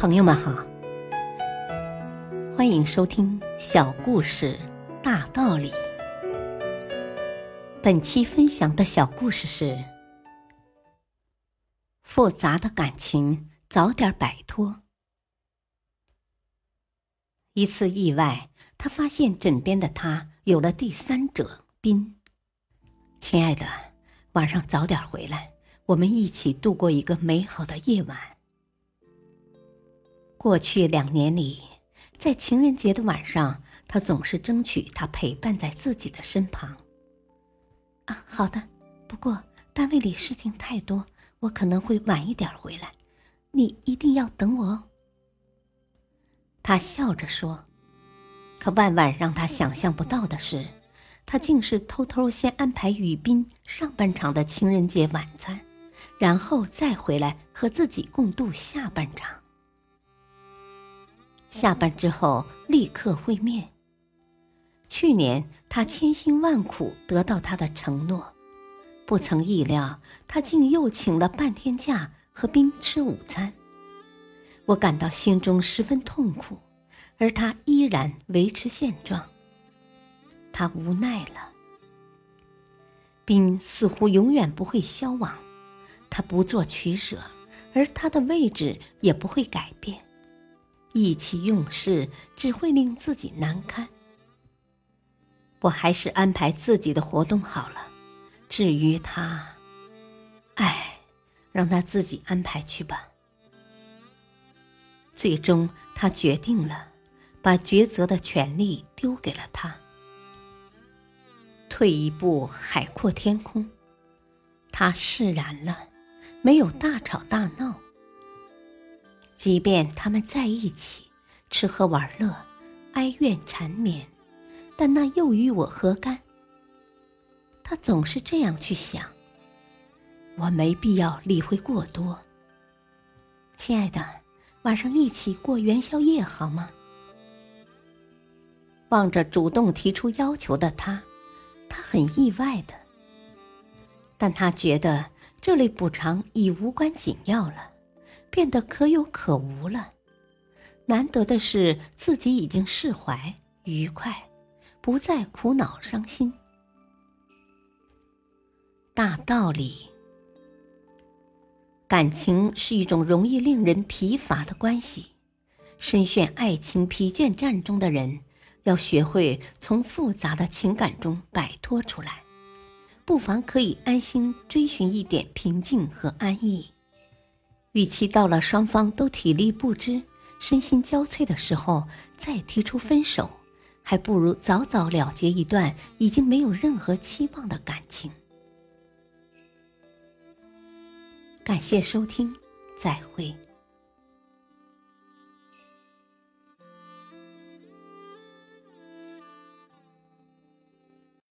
朋友们好，欢迎收听小故事大道理。本期分享的小故事是：复杂的感情早点摆脱。一次意外，他发现枕边的他有了第三者斌。亲爱的，晚上早点回来，我们一起度过一个美好的夜晚。过去两年里，在情人节的晚上，他总是争取他陪伴在自己的身旁。啊，好的，不过单位里事情太多，我可能会晚一点回来，你一定要等我哦。他笑着说。可万万让他想象不到的是，他竟是偷偷先安排雨斌上半场的情人节晚餐，然后再回来和自己共度下半场。下班之后立刻会面。去年他千辛万苦得到他的承诺，不曾意料他竟又请了半天假和冰吃午餐。我感到心中十分痛苦，而他依然维持现状。他无奈了。冰似乎永远不会消亡，他不做取舍，而他的位置也不会改变。意气用事只会令自己难堪。我还是安排自己的活动好了。至于他，唉，让他自己安排去吧。最终，他决定了，把抉择的权利丢给了他。退一步，海阔天空。他释然了，没有大吵大闹。即便他们在一起吃喝玩乐、哀怨缠绵，但那又与我何干？他总是这样去想。我没必要理会过多。亲爱的，晚上一起过元宵夜好吗？望着主动提出要求的他，他很意外的，但他觉得这类补偿已无关紧要了。变得可有可无了。难得的是，自己已经释怀、愉快，不再苦恼、伤心。大道理，感情是一种容易令人疲乏的关系。深陷爱情疲倦战中的人，要学会从复杂的情感中摆脱出来，不妨可以安心追寻一点平静和安逸。与其到了双方都体力不支、身心交瘁的时候再提出分手，还不如早早了结一段已经没有任何期望的感情。感谢收听，再会。